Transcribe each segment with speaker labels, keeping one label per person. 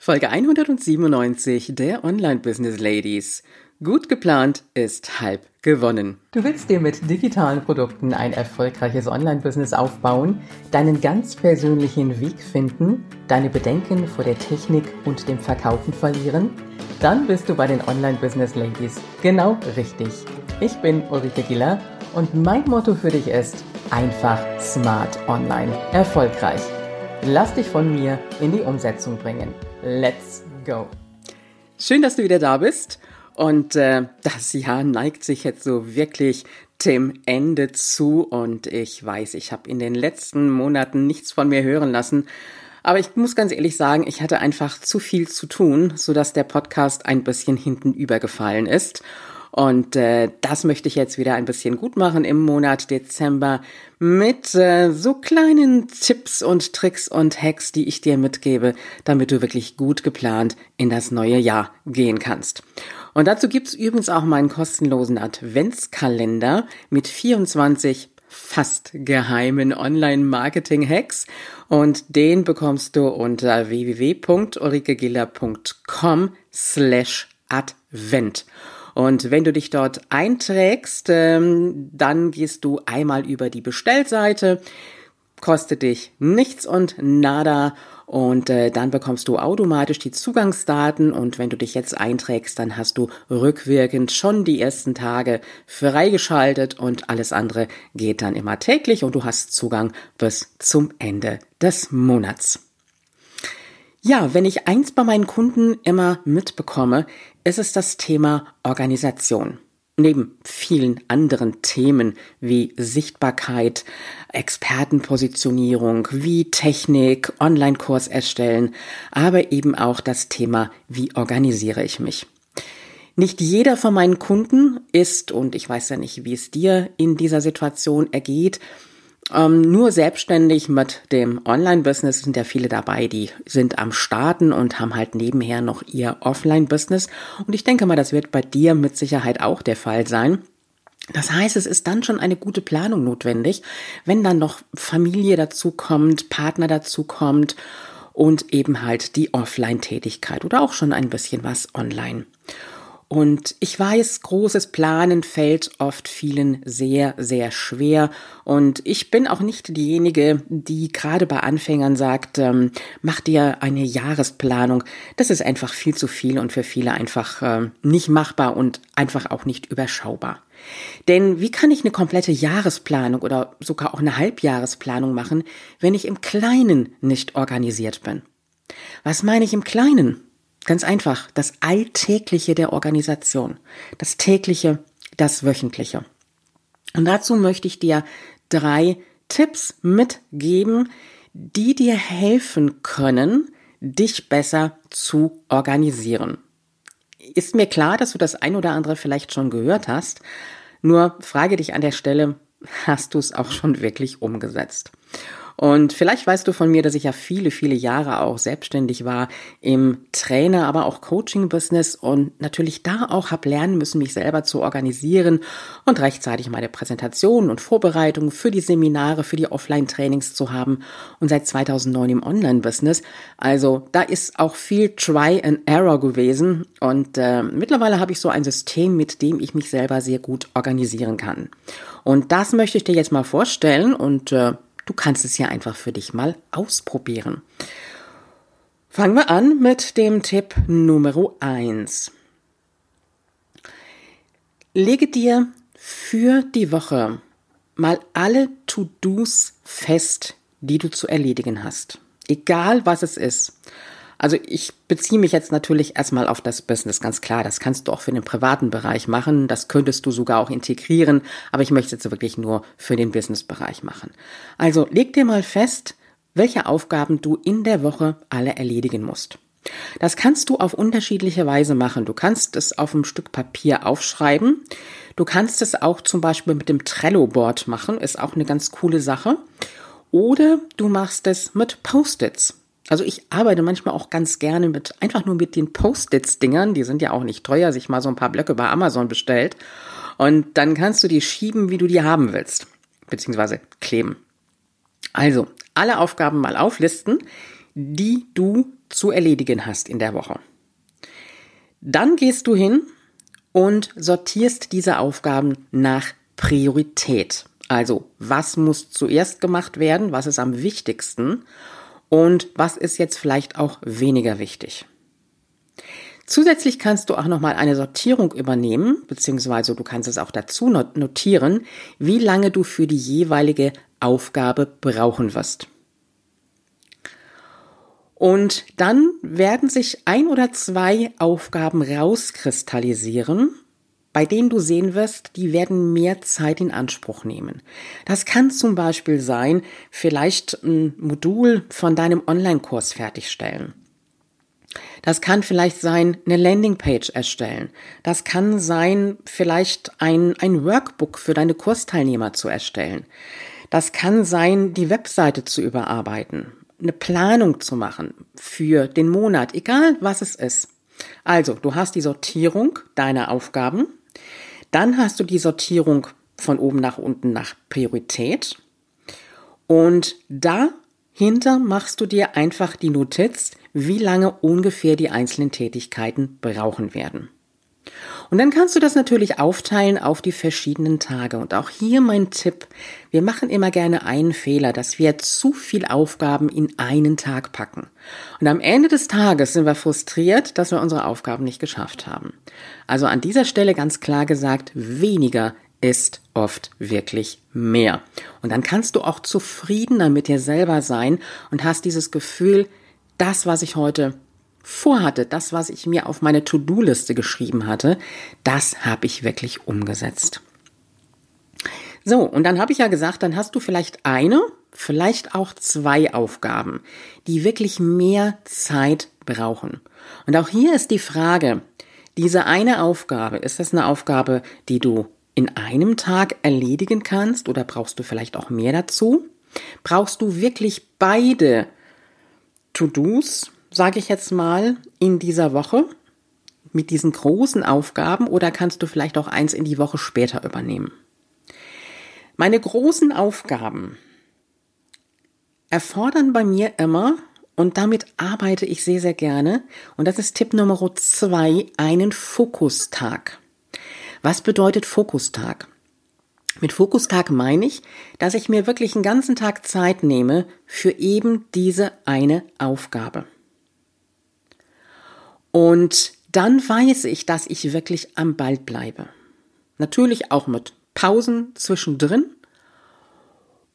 Speaker 1: Folge 197 der Online Business Ladies. Gut geplant ist halb gewonnen. Du willst dir mit digitalen Produkten ein erfolgreiches Online-Business aufbauen, deinen ganz persönlichen Weg finden, deine Bedenken vor der Technik und dem Verkaufen verlieren? Dann bist du bei den Online Business Ladies genau richtig. Ich bin Ulrike Giller und mein Motto für dich ist einfach smart online erfolgreich. Lass dich von mir in die Umsetzung bringen. Let's go. Schön, dass du wieder da bist. Und äh, das Jahr neigt sich jetzt so wirklich dem Ende zu. Und ich weiß, ich habe in den letzten Monaten nichts von mir hören lassen. Aber ich muss ganz ehrlich sagen, ich hatte einfach zu viel zu tun, sodass der Podcast ein bisschen hinten übergefallen ist. Und äh, das möchte ich jetzt wieder ein bisschen gut machen im Monat Dezember mit äh, so kleinen Tipps und Tricks und Hacks, die ich dir mitgebe, damit du wirklich gut geplant in das neue Jahr gehen kannst. Und dazu gibt's übrigens auch meinen kostenlosen Adventskalender mit 24 fast geheimen Online-Marketing-Hacks und den bekommst du unter www.ulrikegiller.com slash advent. Und wenn du dich dort einträgst, ähm, dann gehst du einmal über die Bestellseite, kostet dich nichts und nada. Und äh, dann bekommst du automatisch die Zugangsdaten. Und wenn du dich jetzt einträgst, dann hast du rückwirkend schon die ersten Tage freigeschaltet. Und alles andere geht dann immer täglich. Und du hast Zugang bis zum Ende des Monats. Ja, wenn ich eins bei meinen Kunden immer mitbekomme, ist es das Thema Organisation. Neben vielen anderen Themen wie Sichtbarkeit, Expertenpositionierung, wie Technik, Online-Kurs erstellen, aber eben auch das Thema, wie organisiere ich mich. Nicht jeder von meinen Kunden ist, und ich weiß ja nicht, wie es dir in dieser Situation ergeht, ähm, nur selbstständig mit dem Online-Business sind ja viele dabei, die sind am Starten und haben halt nebenher noch ihr Offline-Business. Und ich denke mal, das wird bei dir mit Sicherheit auch der Fall sein. Das heißt, es ist dann schon eine gute Planung notwendig, wenn dann noch Familie dazu kommt, Partner dazu kommt und eben halt die Offline-Tätigkeit oder auch schon ein bisschen was online. Und ich weiß, großes Planen fällt oft vielen sehr, sehr schwer. Und ich bin auch nicht diejenige, die gerade bei Anfängern sagt, ähm, mach dir eine Jahresplanung. Das ist einfach viel zu viel und für viele einfach äh, nicht machbar und einfach auch nicht überschaubar. Denn wie kann ich eine komplette Jahresplanung oder sogar auch eine Halbjahresplanung machen, wenn ich im Kleinen nicht organisiert bin? Was meine ich im Kleinen? Ganz einfach, das Alltägliche der Organisation, das tägliche, das wöchentliche. Und dazu möchte ich dir drei Tipps mitgeben, die dir helfen können, dich besser zu organisieren. Ist mir klar, dass du das ein oder andere vielleicht schon gehört hast, nur frage dich an der Stelle, hast du es auch schon wirklich umgesetzt? Und vielleicht weißt du von mir, dass ich ja viele, viele Jahre auch selbstständig war im Trainer, aber auch Coaching-Business und natürlich da auch habe lernen müssen, mich selber zu organisieren und rechtzeitig meine Präsentationen und Vorbereitungen für die Seminare, für die Offline-Trainings zu haben und seit 2009 im Online-Business. Also da ist auch viel Try and Error gewesen und äh, mittlerweile habe ich so ein System, mit dem ich mich selber sehr gut organisieren kann. Und das möchte ich dir jetzt mal vorstellen und äh, Du kannst es ja einfach für dich mal ausprobieren. Fangen wir an mit dem Tipp Nummer eins. Lege dir für die Woche mal alle To-Dos fest, die du zu erledigen hast. Egal was es ist. Also ich beziehe mich jetzt natürlich erstmal auf das Business, ganz klar. Das kannst du auch für den privaten Bereich machen. Das könntest du sogar auch integrieren. Aber ich möchte jetzt wirklich nur für den Businessbereich machen. Also leg dir mal fest, welche Aufgaben du in der Woche alle erledigen musst. Das kannst du auf unterschiedliche Weise machen. Du kannst es auf einem Stück Papier aufschreiben. Du kannst es auch zum Beispiel mit dem Trello-Board machen. Ist auch eine ganz coole Sache. Oder du machst es mit Post-its. Also ich arbeite manchmal auch ganz gerne mit, einfach nur mit den Post-its-Dingern, die sind ja auch nicht teuer, sich mal so ein paar Blöcke bei Amazon bestellt. Und dann kannst du die schieben, wie du die haben willst, beziehungsweise kleben. Also, alle Aufgaben mal auflisten, die du zu erledigen hast in der Woche. Dann gehst du hin und sortierst diese Aufgaben nach Priorität. Also, was muss zuerst gemacht werden? Was ist am wichtigsten? Und was ist jetzt vielleicht auch weniger wichtig? Zusätzlich kannst du auch nochmal eine Sortierung übernehmen, beziehungsweise du kannst es auch dazu notieren, wie lange du für die jeweilige Aufgabe brauchen wirst. Und dann werden sich ein oder zwei Aufgaben rauskristallisieren, bei denen du sehen wirst, die werden mehr Zeit in Anspruch nehmen. Das kann zum Beispiel sein, vielleicht ein Modul von deinem Online-Kurs fertigstellen. Das kann vielleicht sein, eine Landingpage erstellen. Das kann sein, vielleicht ein, ein Workbook für deine Kursteilnehmer zu erstellen. Das kann sein, die Webseite zu überarbeiten, eine Planung zu machen für den Monat, egal was es ist. Also, du hast die Sortierung deiner Aufgaben, dann hast du die Sortierung von oben nach unten nach Priorität und dahinter machst du dir einfach die Notiz, wie lange ungefähr die einzelnen Tätigkeiten brauchen werden. Und dann kannst du das natürlich aufteilen auf die verschiedenen Tage. Und auch hier mein Tipp. Wir machen immer gerne einen Fehler, dass wir zu viel Aufgaben in einen Tag packen. Und am Ende des Tages sind wir frustriert, dass wir unsere Aufgaben nicht geschafft haben. Also an dieser Stelle ganz klar gesagt, weniger ist oft wirklich mehr. Und dann kannst du auch zufriedener mit dir selber sein und hast dieses Gefühl, das, was ich heute vorhatte, das, was ich mir auf meine To-Do-Liste geschrieben hatte, das habe ich wirklich umgesetzt. So, und dann habe ich ja gesagt, dann hast du vielleicht eine, vielleicht auch zwei Aufgaben, die wirklich mehr Zeit brauchen. Und auch hier ist die Frage, diese eine Aufgabe, ist das eine Aufgabe, die du in einem Tag erledigen kannst oder brauchst du vielleicht auch mehr dazu? Brauchst du wirklich beide To-Dos, sage ich jetzt mal, in dieser Woche mit diesen großen Aufgaben oder kannst du vielleicht auch eins in die Woche später übernehmen? Meine großen Aufgaben erfordern bei mir immer, und damit arbeite ich sehr, sehr gerne, und das ist Tipp Nummer zwei, einen Fokustag. Was bedeutet Fokustag? Mit Fokustag meine ich, dass ich mir wirklich einen ganzen Tag Zeit nehme für eben diese eine Aufgabe. Und dann weiß ich, dass ich wirklich am Ball bleibe. Natürlich auch mit Pausen zwischendrin.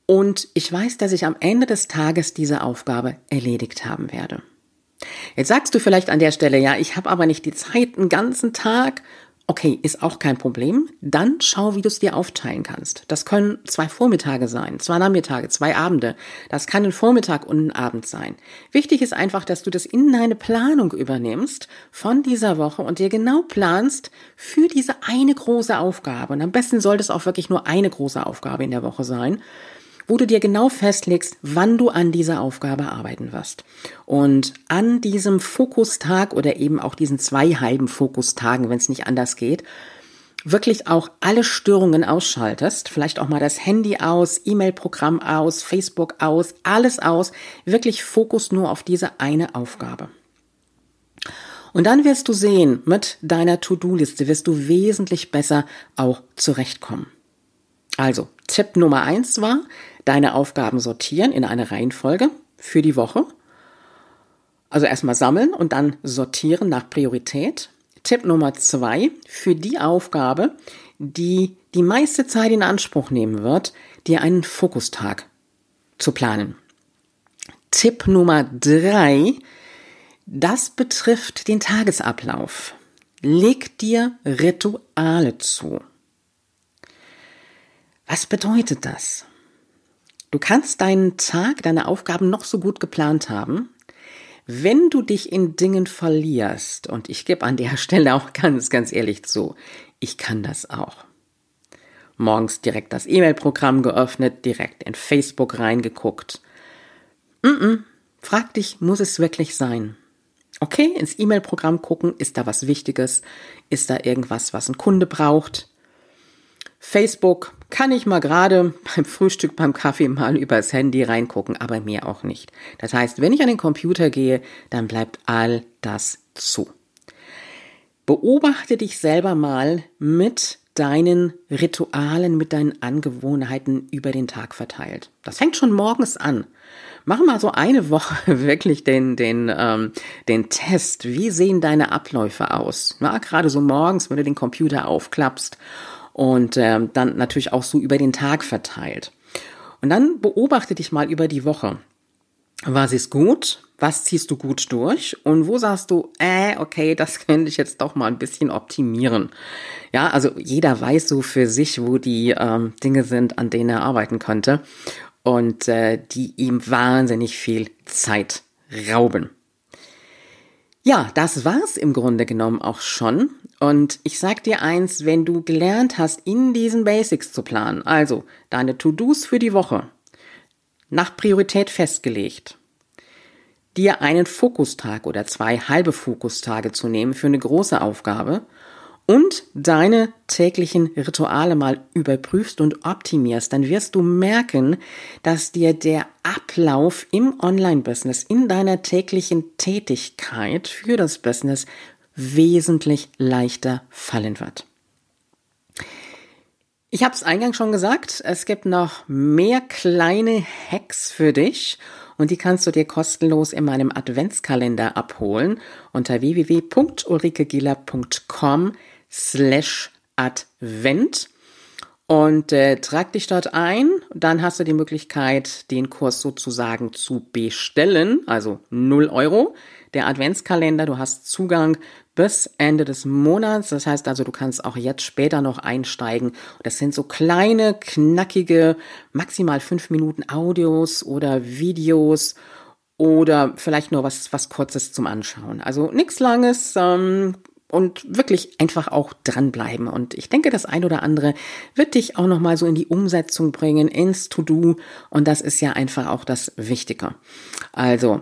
Speaker 1: Und ich weiß, dass ich am Ende des Tages diese Aufgabe erledigt haben werde. Jetzt sagst du vielleicht an der Stelle, ja, ich habe aber nicht die Zeit, einen ganzen Tag Okay, ist auch kein Problem. Dann schau, wie du es dir aufteilen kannst. Das können zwei Vormittage sein, zwei Nachmittage, zwei Abende. Das kann ein Vormittag und ein Abend sein. Wichtig ist einfach, dass du das in deine Planung übernimmst von dieser Woche und dir genau planst für diese eine große Aufgabe. Und am besten sollte es auch wirklich nur eine große Aufgabe in der Woche sein wo du dir genau festlegst, wann du an dieser Aufgabe arbeiten wirst. Und an diesem Fokustag oder eben auch diesen zwei halben Fokustagen, wenn es nicht anders geht, wirklich auch alle Störungen ausschaltest, vielleicht auch mal das Handy aus, E-Mail-Programm aus, Facebook aus, alles aus, wirklich Fokus nur auf diese eine Aufgabe. Und dann wirst du sehen, mit deiner To-Do-Liste wirst du wesentlich besser auch zurechtkommen. Also, Tipp Nummer eins war, deine Aufgaben sortieren in eine Reihenfolge für die Woche. Also erstmal sammeln und dann sortieren nach Priorität. Tipp Nummer zwei, für die Aufgabe, die die meiste Zeit in Anspruch nehmen wird, dir einen Fokustag zu planen. Tipp Nummer drei, das betrifft den Tagesablauf. Leg dir Rituale zu. Was bedeutet das? Du kannst deinen Tag, deine Aufgaben noch so gut geplant haben. Wenn du dich in Dingen verlierst, und ich gebe an der Stelle auch ganz, ganz ehrlich zu, ich kann das auch. Morgens direkt das E-Mail-Programm geöffnet, direkt in Facebook reingeguckt. Mm -mm. Frag dich, muss es wirklich sein? Okay, ins E-Mail-Programm gucken, ist da was Wichtiges? Ist da irgendwas, was ein Kunde braucht? Facebook kann ich mal gerade beim Frühstück, beim Kaffee mal übers Handy reingucken, aber mehr auch nicht. Das heißt, wenn ich an den Computer gehe, dann bleibt all das zu. Beobachte dich selber mal mit deinen Ritualen, mit deinen Angewohnheiten über den Tag verteilt. Das fängt schon morgens an. Mach mal so eine Woche wirklich den, den, ähm, den Test. Wie sehen deine Abläufe aus? Na, gerade so morgens, wenn du den Computer aufklappst und ähm, dann natürlich auch so über den Tag verteilt. Und dann beobachte dich mal über die Woche. Was ist gut? Was ziehst du gut durch? Und wo sagst du, äh, okay, das könnte ich jetzt doch mal ein bisschen optimieren? Ja, also jeder weiß so für sich, wo die ähm, Dinge sind, an denen er arbeiten könnte und äh, die ihm wahnsinnig viel Zeit rauben. Ja, das war's im Grunde genommen auch schon. Und ich sag dir eins, wenn du gelernt hast, in diesen Basics zu planen, also deine To-Dos für die Woche, nach Priorität festgelegt, dir einen Fokustag oder zwei halbe Fokustage zu nehmen für eine große Aufgabe und deine täglichen Rituale mal überprüfst und optimierst, dann wirst du merken, dass dir der Ablauf im Online-Business, in deiner täglichen Tätigkeit für das Business wesentlich leichter fallen wird. Ich habe es eingangs schon gesagt, es gibt noch mehr kleine Hacks für dich und die kannst du dir kostenlos in meinem Adventskalender abholen unter www.ulrikegiller.com slash Advent und äh, trag dich dort ein. Dann hast du die Möglichkeit, den Kurs sozusagen zu bestellen, also 0 Euro. Der Adventskalender, du hast Zugang bis Ende des Monats. Das heißt also, du kannst auch jetzt später noch einsteigen. Das sind so kleine, knackige, maximal fünf Minuten Audios oder Videos oder vielleicht nur was, was Kurzes zum Anschauen. Also nichts Langes, ähm, und wirklich einfach auch dranbleiben. Und ich denke, das ein oder andere wird dich auch nochmal so in die Umsetzung bringen, ins To-Do. Und das ist ja einfach auch das Wichtige. Also,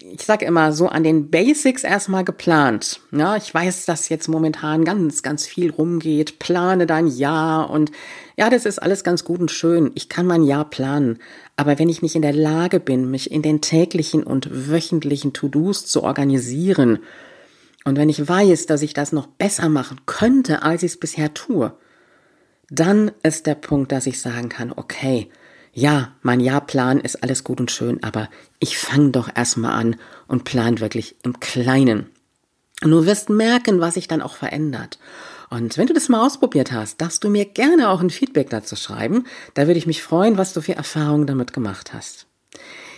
Speaker 1: ich sage immer so an den Basics erstmal geplant. Ja, ich weiß, dass jetzt momentan ganz, ganz viel rumgeht. Plane dein Jahr und ja, das ist alles ganz gut und schön. Ich kann mein Jahr planen. Aber wenn ich nicht in der Lage bin, mich in den täglichen und wöchentlichen To-Dos zu organisieren, und wenn ich weiß, dass ich das noch besser machen könnte, als ich es bisher tue, dann ist der Punkt, dass ich sagen kann, okay, ja, mein Jahrplan ist alles gut und schön, aber ich fange doch erstmal an und plan wirklich im Kleinen. Und du wirst merken, was sich dann auch verändert. Und wenn du das mal ausprobiert hast, darfst du mir gerne auch ein Feedback dazu schreiben. Da würde ich mich freuen, was du für Erfahrungen damit gemacht hast.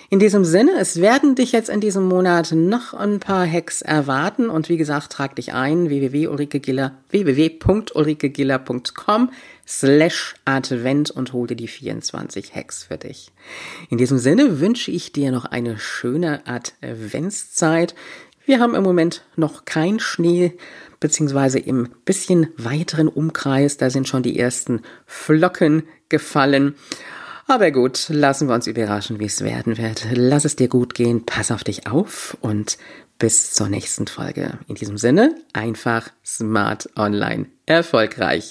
Speaker 1: In diesem Sinne, es werden dich jetzt in diesem Monat noch ein paar Hacks erwarten und wie gesagt, trag dich ein www.ulrikegiller www.ulrikegiller.com slash Advent und hol dir die 24 Hacks für dich. In diesem Sinne wünsche ich dir noch eine schöne Adventszeit. Wir haben im Moment noch kein Schnee, beziehungsweise im bisschen weiteren Umkreis, da sind schon die ersten Flocken gefallen. Aber gut, lassen wir uns überraschen, wie es werden wird. Lass es dir gut gehen, pass auf dich auf und bis zur nächsten Folge. In diesem Sinne, einfach smart online erfolgreich.